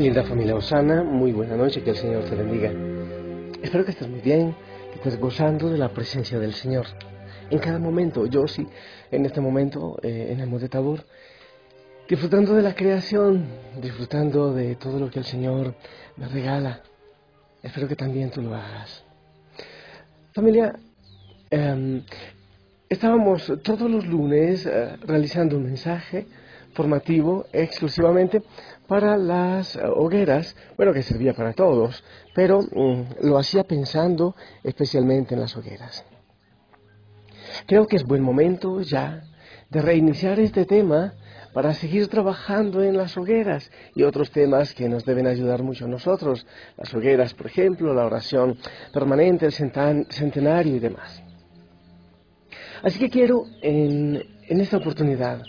Linda familia Osana, muy buena noche, que el Señor te bendiga. Espero que estés muy bien, que estés gozando de la presencia del Señor. En cada momento, yo sí, en este momento, eh, en el Monte Tabor, disfrutando de la creación, disfrutando de todo lo que el Señor me regala. Espero que también tú lo hagas. Familia, em, estábamos todos los lunes eh, realizando un mensaje formativo exclusivamente para las hogueras, bueno, que servía para todos, pero mm, lo hacía pensando especialmente en las hogueras. Creo que es buen momento ya de reiniciar este tema para seguir trabajando en las hogueras y otros temas que nos deben ayudar mucho a nosotros, las hogueras, por ejemplo, la oración permanente, el centenario y demás. Así que quiero en esta oportunidad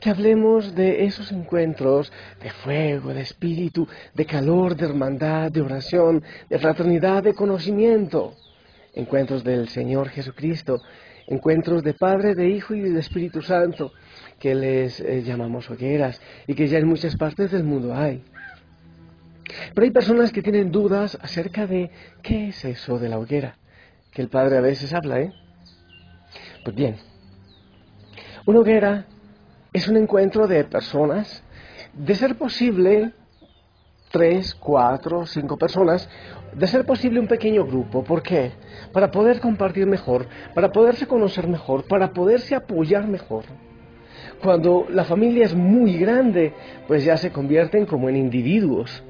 que hablemos de esos encuentros de fuego, de espíritu, de calor, de hermandad, de oración, de fraternidad, de conocimiento. Encuentros del Señor Jesucristo, encuentros de Padre, de Hijo y de Espíritu Santo, que les eh, llamamos hogueras y que ya en muchas partes del mundo hay. Pero hay personas que tienen dudas acerca de qué es eso de la hoguera, que el Padre a veces habla, ¿eh? Pues bien, una hoguera es un encuentro de personas, de ser posible tres, cuatro, cinco personas, de ser posible un pequeño grupo. ¿Por qué? Para poder compartir mejor, para poderse conocer mejor, para poderse apoyar mejor. Cuando la familia es muy grande, pues ya se convierten como en individuos.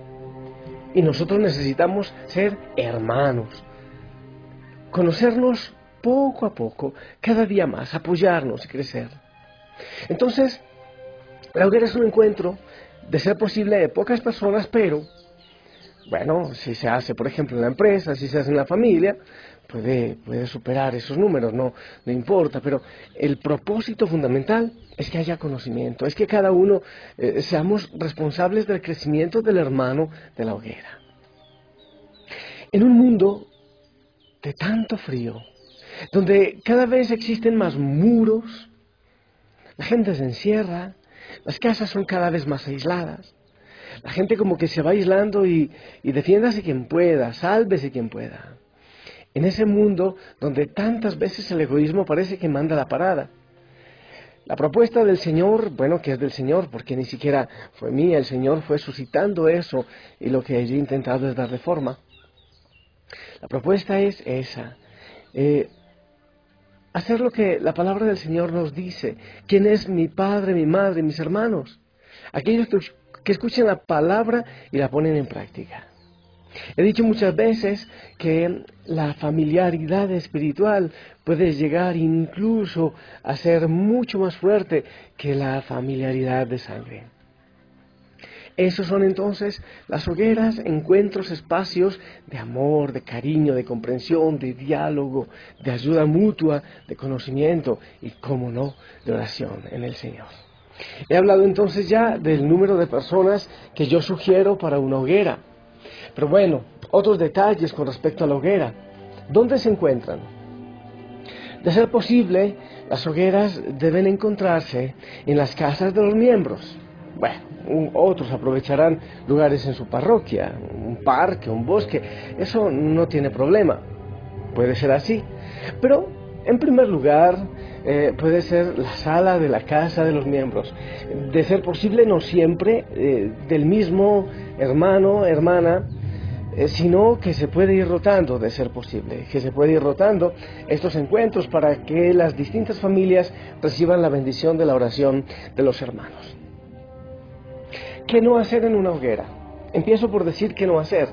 Y nosotros necesitamos ser hermanos. Conocernos poco a poco, cada día más, apoyarnos y crecer. Entonces, la hoguera es un encuentro de ser posible de pocas personas, pero, bueno, si se hace, por ejemplo, en la empresa, si se hace en la familia, puede, puede superar esos números, no, no importa, pero el propósito fundamental es que haya conocimiento, es que cada uno eh, seamos responsables del crecimiento del hermano de la hoguera. En un mundo de tanto frío, donde cada vez existen más muros, la gente se encierra, las casas son cada vez más aisladas. La gente como que se va aislando y, y defiéndase quien pueda, sálvese quien pueda. En ese mundo donde tantas veces el egoísmo parece que manda la parada. La propuesta del Señor, bueno, que es del Señor, porque ni siquiera fue mía, el Señor fue suscitando eso y lo que he intentado es darle forma. La propuesta es esa. Eh, hacer lo que la palabra del Señor nos dice. ¿Quién es mi padre, mi madre, mis hermanos? Aquellos que escuchan la palabra y la ponen en práctica. He dicho muchas veces que la familiaridad espiritual puede llegar incluso a ser mucho más fuerte que la familiaridad de sangre. Esos son entonces las hogueras, encuentros, espacios de amor, de cariño, de comprensión, de diálogo, de ayuda mutua, de conocimiento y, como no, de oración en el Señor. He hablado entonces ya del número de personas que yo sugiero para una hoguera. Pero bueno, otros detalles con respecto a la hoguera. ¿Dónde se encuentran? De ser posible, las hogueras deben encontrarse en las casas de los miembros. Bueno, otros aprovecharán lugares en su parroquia, un parque, un bosque, eso no tiene problema, puede ser así. Pero, en primer lugar, eh, puede ser la sala de la casa de los miembros. De ser posible, no siempre eh, del mismo hermano, hermana, eh, sino que se puede ir rotando, de ser posible, que se puede ir rotando estos encuentros para que las distintas familias reciban la bendición de la oración de los hermanos. ¿Qué no hacer en una hoguera? Empiezo por decir qué no hacer.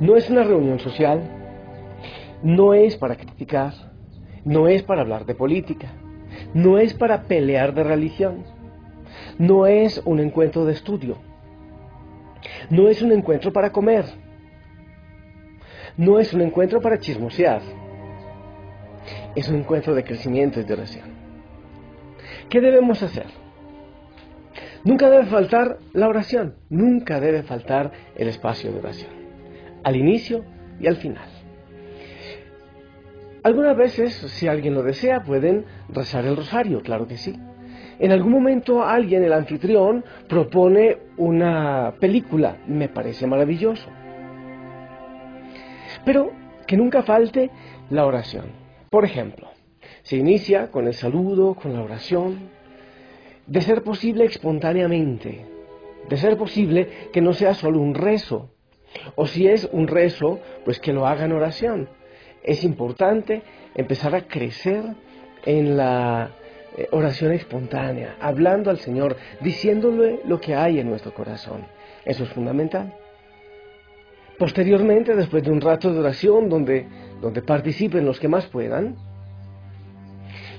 No es una reunión social, no es para criticar, no es para hablar de política, no es para pelear de religión, no es un encuentro de estudio, no es un encuentro para comer, no es un encuentro para chismosear, es un encuentro de crecimiento y de oración. ¿Qué debemos hacer? Nunca debe faltar la oración, nunca debe faltar el espacio de oración, al inicio y al final. Algunas veces, si alguien lo desea, pueden rezar el rosario, claro que sí. en algún momento alguien, el anfitrión, propone una película. Me parece maravilloso. Pero que nunca falte la oración. Por ejemplo, se inicia con el saludo, con la oración, de ser posible espontáneamente, de ser posible que no sea solo un rezo, o si es un rezo, pues que lo haga en oración. Es importante empezar a crecer en la eh, oración espontánea, hablando al Señor, diciéndole lo que hay en nuestro corazón. Eso es fundamental. Posteriormente, después de un rato de oración donde, donde participen los que más puedan,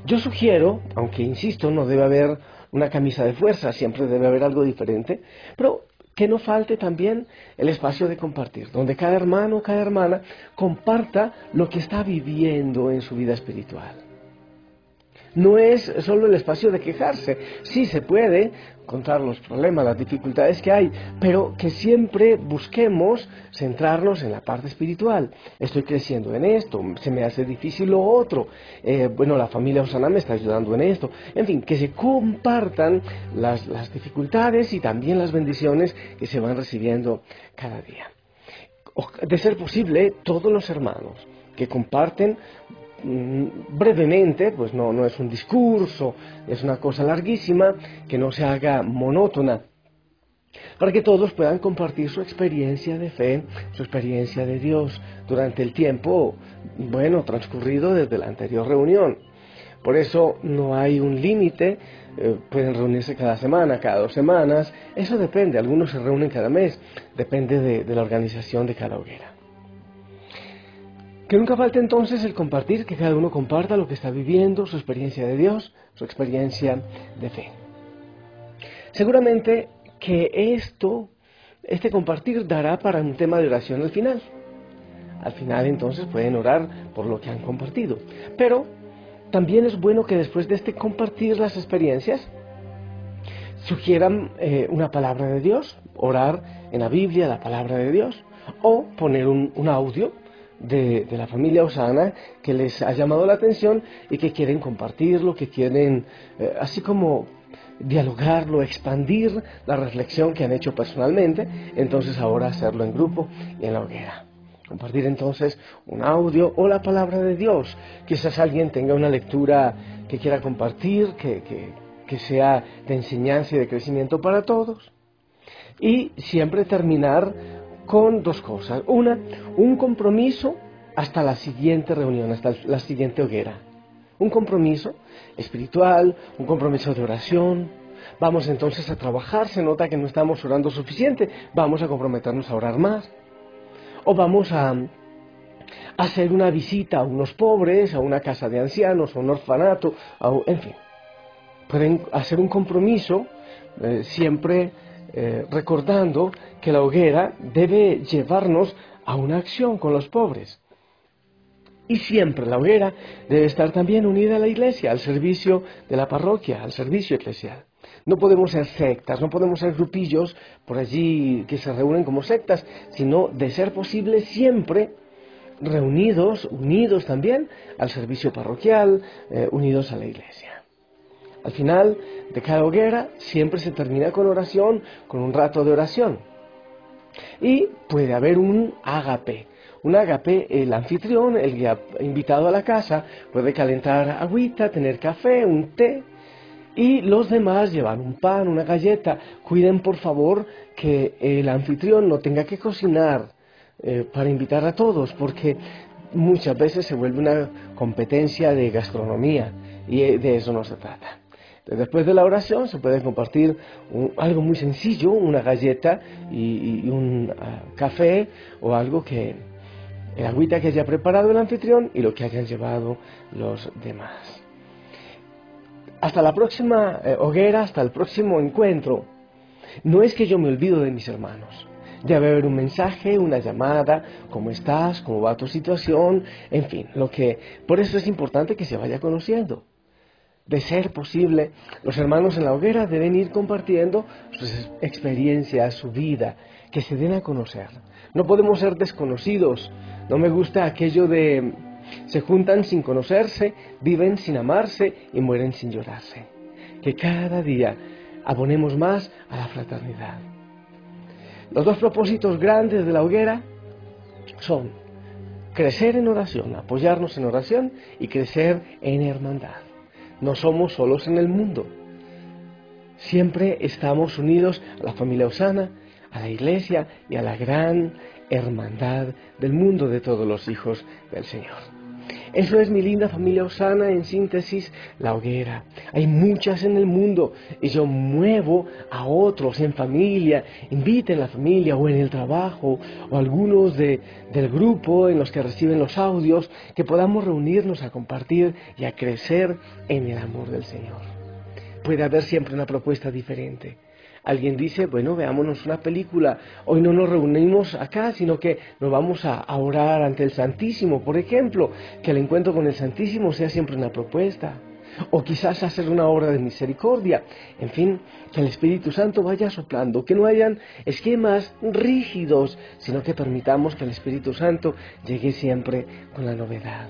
yo sugiero, aunque insisto, no debe haber una camisa de fuerza, siempre debe haber algo diferente, pero que no falte también el espacio de compartir, donde cada hermano, cada hermana comparta lo que está viviendo en su vida espiritual no es solo el espacio de quejarse. Sí se puede contar los problemas, las dificultades que hay, pero que siempre busquemos centrarnos en la parte espiritual. Estoy creciendo en esto, se me hace difícil lo otro, eh, bueno, la familia Osana me está ayudando en esto. En fin, que se compartan las, las dificultades y también las bendiciones que se van recibiendo cada día. De ser posible, todos los hermanos que comparten brevemente, pues no, no es un discurso, es una cosa larguísima, que no se haga monótona, para que todos puedan compartir su experiencia de fe, su experiencia de Dios durante el tiempo, bueno, transcurrido desde la anterior reunión. Por eso no hay un límite, eh, pueden reunirse cada semana, cada dos semanas, eso depende, algunos se reúnen cada mes, depende de la organización de cada hoguera. Que nunca falte entonces el compartir, que cada uno comparta lo que está viviendo, su experiencia de Dios, su experiencia de fe. Seguramente que esto, este compartir dará para un tema de oración al final. Al final entonces pueden orar por lo que han compartido. Pero también es bueno que después de este compartir las experiencias, sugieran eh, una palabra de Dios, orar en la Biblia la palabra de Dios, o poner un, un audio de, la familia Osana que les ha llamado la atención y que quieren compartirlo, que quieren eh, así como dialogarlo, expandir la reflexión que han hecho personalmente, entonces ahora hacerlo en grupo y en la hoguera. Compartir entonces un audio o la palabra de Dios. Quizás alguien tenga una lectura que quiera compartir, que, que sea de enseñanza y de crecimiento para todos. Y siempre terminar con dos cosas. Una, un compromiso hasta la siguiente reunión, hasta la siguiente hoguera. Un compromiso espiritual, un compromiso de oración. Vamos entonces a trabajar, se nota que no estamos orando suficiente, vamos a comprometernos a orar más. O vamos a, hacer una visita a unos pobres, a una casa de ancianos, a un orfanato, en fin. Pueden hacer un compromiso eh, siempre eh, recordando que la hoguera debe llevarnos a una acción con los pobres. Y siempre la hoguera debe estar también unida a la iglesia, al servicio de la parroquia, al servicio eclesial. No podemos ser sectas, no podemos ser grupillos por allí que se reúnen como sectas, sino de ser posible siempre reunidos, unidos también al servicio parroquial, eh, unidos a la iglesia. Al final de cada hoguera siempre se termina con oración, con un rato de oración. Y puede haber un ágape. Un ágape, el anfitrión, el invitado a la casa, puede calentar agüita, tener café, un té, y los demás llevan un pan, una galleta. Cuiden por favor que el anfitrión no tenga que cocinar eh, para invitar a todos, porque muchas veces se vuelve una competencia de gastronomía y de eso no se trata. Después de la oración se puede compartir algo muy sencillo, una galleta y, un ah, café o algo que, el agüita que haya preparado el anfitrión y lo que hayan llevado los demás. Hasta la próxima eh, hoguera, hasta el próximo encuentro. No es que yo me olvido de mis hermanos. Debe haber un mensaje, una llamada, cómo estás, cómo va tu situación, en fin, lo que por eso es importante que se vaya conociendo de ser posible, los hermanos en la hoguera deben ir compartiendo sus experiencias, su vida, que se den a conocer. No podemos ser desconocidos. No me gusta aquello de se juntan sin conocerse, viven sin amarse y mueren sin llorarse. que cada día abonemos más a la fraternidad. Los dos propósitos grandes de la hoguera son crecer en oración, apoyarnos en oración y crecer en hermandad. No somos solos en el mundo. Siempre estamos unidos a la familia Osana, a la iglesia y a la gran hermandad del mundo de todos los hijos del Señor. Eso es mi linda familia Osana, en síntesis, la hoguera. Hay muchas en el mundo y yo muevo a otros en familia, inviten a la familia o en el trabajo o algunos de, del grupo en los que reciben los audios, que podamos reunirnos a compartir y a crecer en el amor del Señor. Puede haber siempre una propuesta diferente. Alguien dice, bueno, veámonos una película. Hoy no nos reunimos acá, sino que nos vamos a, orar ante el Santísimo. Por ejemplo, que el encuentro con el Santísimo sea siempre una propuesta. O quizás hacer una obra de misericordia. En fin, que el Espíritu Santo vaya soplando, que no hayan esquemas rígidos, sino que permitamos que el Espíritu Santo llegue siempre con la novedad.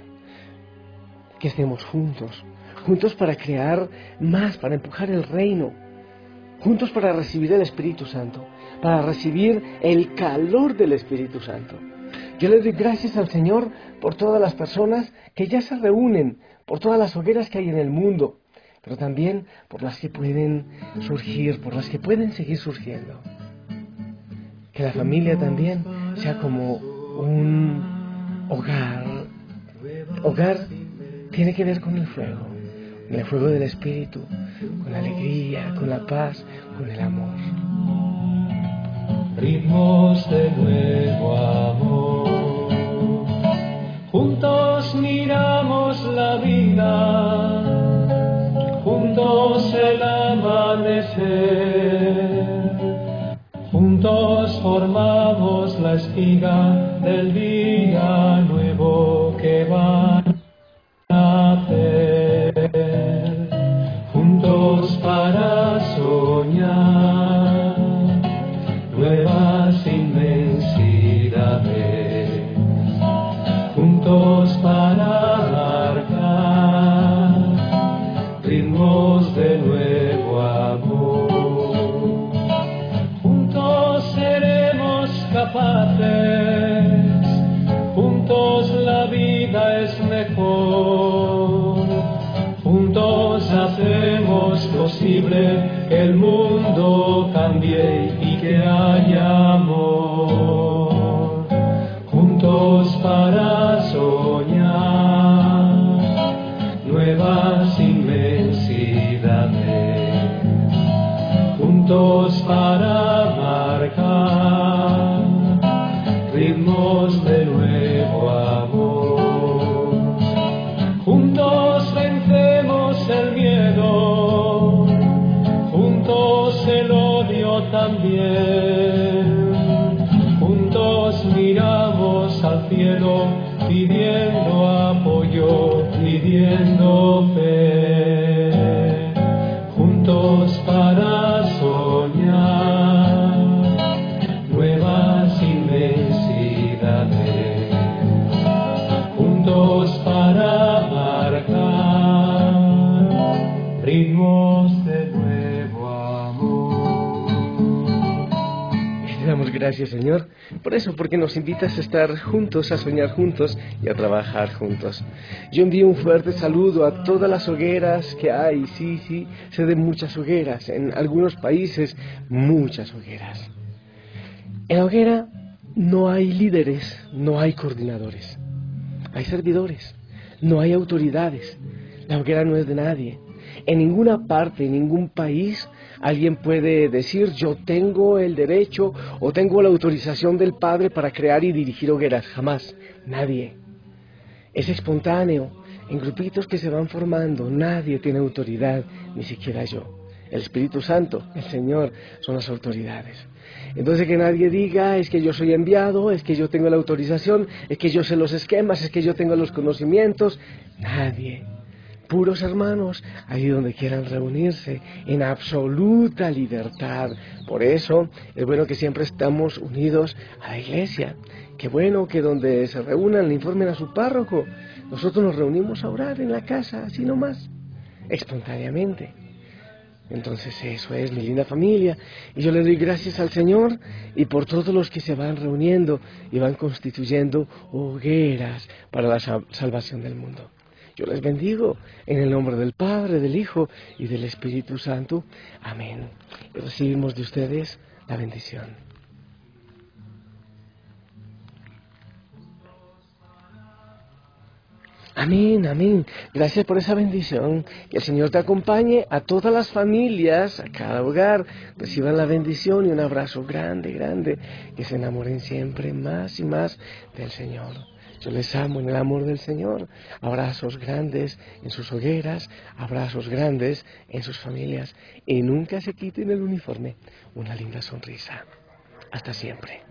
Que estemos juntos, juntos para crear más, para empujar el reino juntos para recibir el Espíritu Santo, para recibir el calor del Espíritu Santo. Yo le doy gracias al Señor por todas las personas que ya se reúnen, por todas las hogueras que hay en el mundo, pero también por las que pueden surgir, por las que pueden seguir surgiendo. Que la familia también sea como un hogar. Hogar tiene que ver con el fuego el fuego del Espíritu, con la alegría, con la paz, con el amor. Ritmos de nuevo amor, juntos miramos la vida, juntos el amanecer, juntos formamos la espiga del día eso, porque nos invitas a estar juntos, a soñar juntos y a trabajar juntos. Yo envío un fuerte saludo a todas las hogueras que hay, sí, sí, sé de muchas hogueras, en algunos países muchas hogueras. En la hoguera no hay líderes, no hay coordinadores, hay servidores, no hay autoridades. La hoguera no es de nadie. En ninguna parte, en ningún país alguien puede decir yo tengo el derecho o tengo la autorización del Padre para crear y dirigir hogueras. Jamás. Nadie. Es espontáneo, en grupitos que se van formando. Nadie tiene autoridad, ni siquiera yo. El Espíritu Santo, el Señor, son las autoridades. Entonces que nadie diga, es que yo soy enviado, es que yo tengo la autorización, es que yo sé los esquemas, es que yo tengo los conocimientos. Nadie puros hermanos, ahí donde quieran reunirse, en absoluta libertad. Por eso es bueno que siempre estamos unidos a la iglesia. Qué bueno que donde se reúnan le informen a su párroco. Nosotros nos reunimos a orar en la casa, así nomás, espontáneamente. Entonces eso es mi linda familia. Y yo le doy gracias al Señor y por todos los que se van reuniendo y van constituyendo hogueras para la salvación del mundo. Yo les bendigo en el nombre del Padre, del Hijo y del Espíritu Santo. Amén. Y recibimos de ustedes la bendición. Amén, amén. Gracias por esa bendición. Que el Señor te acompañe a todas las familias, a cada hogar. Reciban la bendición y un abrazo grande, grande. Que se enamoren siempre más y más del Señor. Yo les amo en el amor del Señor. Abrazos grandes en sus hogueras, abrazos grandes en sus familias. Y nunca se quiten el uniforme. Una linda sonrisa. Hasta siempre.